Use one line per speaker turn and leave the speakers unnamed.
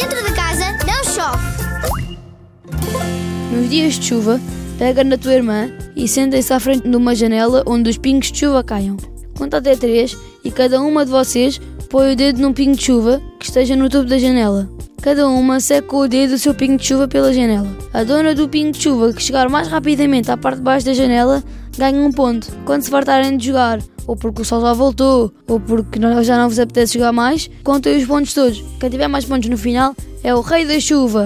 Dentro de casa não chove.
Nos dias de chuva, pega na tua irmã e sentem-se à frente de uma janela onde os pingos de chuva caiam. Conta até três e cada uma de vocês põe o dedo num pingo de chuva que esteja no topo da janela. Cada uma seca com o dedo o seu pingo de chuva pela janela. A dona do pingo de chuva que chegar mais rapidamente à parte de baixo da janela ganha um ponto. Quando se fartarem de jogar, ou porque o sol já voltou, ou porque já não vos apetece jogar mais, contem os pontos todos. Quem tiver mais pontos no final é o rei da chuva.